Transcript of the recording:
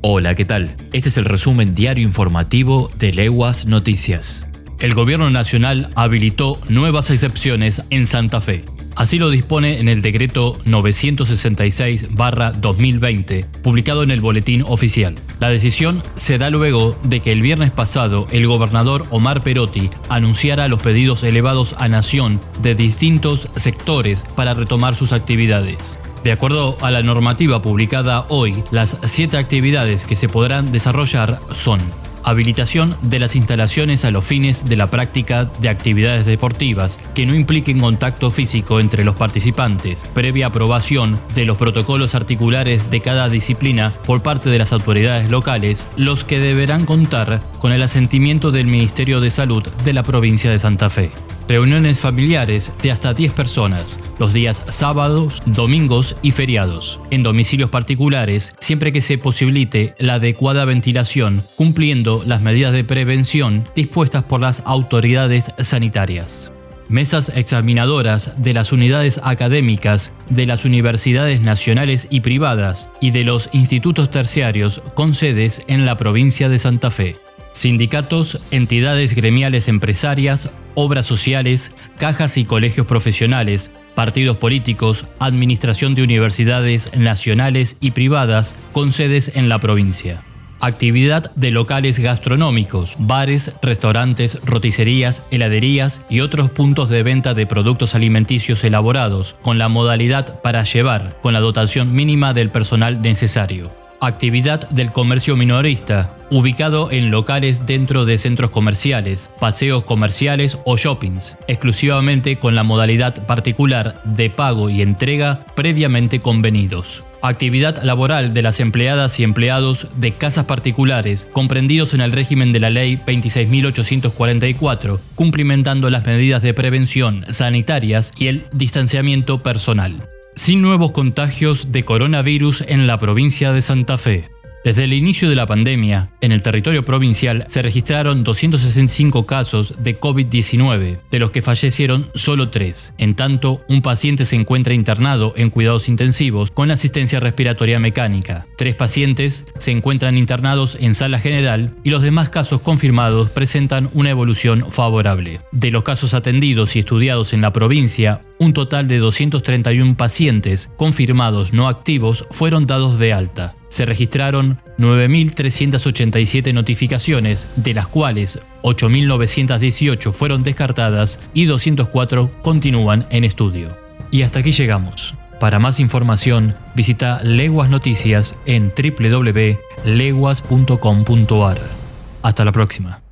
Hola, ¿qué tal? Este es el resumen diario informativo de Leguas Noticias. El gobierno nacional habilitó nuevas excepciones en Santa Fe. Así lo dispone en el decreto 966-2020, publicado en el Boletín Oficial. La decisión se da luego de que el viernes pasado el gobernador Omar Perotti anunciara los pedidos elevados a Nación de distintos sectores para retomar sus actividades. De acuerdo a la normativa publicada hoy, las siete actividades que se podrán desarrollar son habilitación de las instalaciones a los fines de la práctica de actividades deportivas que no impliquen contacto físico entre los participantes, previa aprobación de los protocolos articulares de cada disciplina por parte de las autoridades locales, los que deberán contar con el asentimiento del Ministerio de Salud de la provincia de Santa Fe reuniones familiares de hasta 10 personas, los días sábados, domingos y feriados, en domicilios particulares, siempre que se posibilite la adecuada ventilación, cumpliendo las medidas de prevención dispuestas por las autoridades sanitarias mesas examinadoras de las unidades académicas de las universidades nacionales y privadas y de los institutos terciarios con sedes en la provincia de Santa Fe. Sindicatos, entidades gremiales empresarias, obras sociales, cajas y colegios profesionales, partidos políticos, administración de universidades nacionales y privadas con sedes en la provincia. Actividad de locales gastronómicos, bares, restaurantes, roticerías, heladerías y otros puntos de venta de productos alimenticios elaborados, con la modalidad para llevar, con la dotación mínima del personal necesario. Actividad del comercio minorista, ubicado en locales dentro de centros comerciales, paseos comerciales o shoppings, exclusivamente con la modalidad particular de pago y entrega previamente convenidos. Actividad laboral de las empleadas y empleados de casas particulares comprendidos en el régimen de la Ley 26.844, cumplimentando las medidas de prevención sanitarias y el distanciamiento personal sin nuevos contagios de coronavirus en la provincia de Santa Fe. Desde el inicio de la pandemia, en el territorio provincial se registraron 265 casos de COVID-19, de los que fallecieron solo tres. En tanto, un paciente se encuentra internado en cuidados intensivos con asistencia respiratoria mecánica. Tres pacientes se encuentran internados en sala general y los demás casos confirmados presentan una evolución favorable. De los casos atendidos y estudiados en la provincia, un total de 231 pacientes confirmados no activos fueron dados de alta. Se registraron 9.387 notificaciones, de las cuales 8.918 fueron descartadas y 204 continúan en estudio. Y hasta aquí llegamos. Para más información, visita Leguas Noticias en www.leguas.com.ar. Hasta la próxima.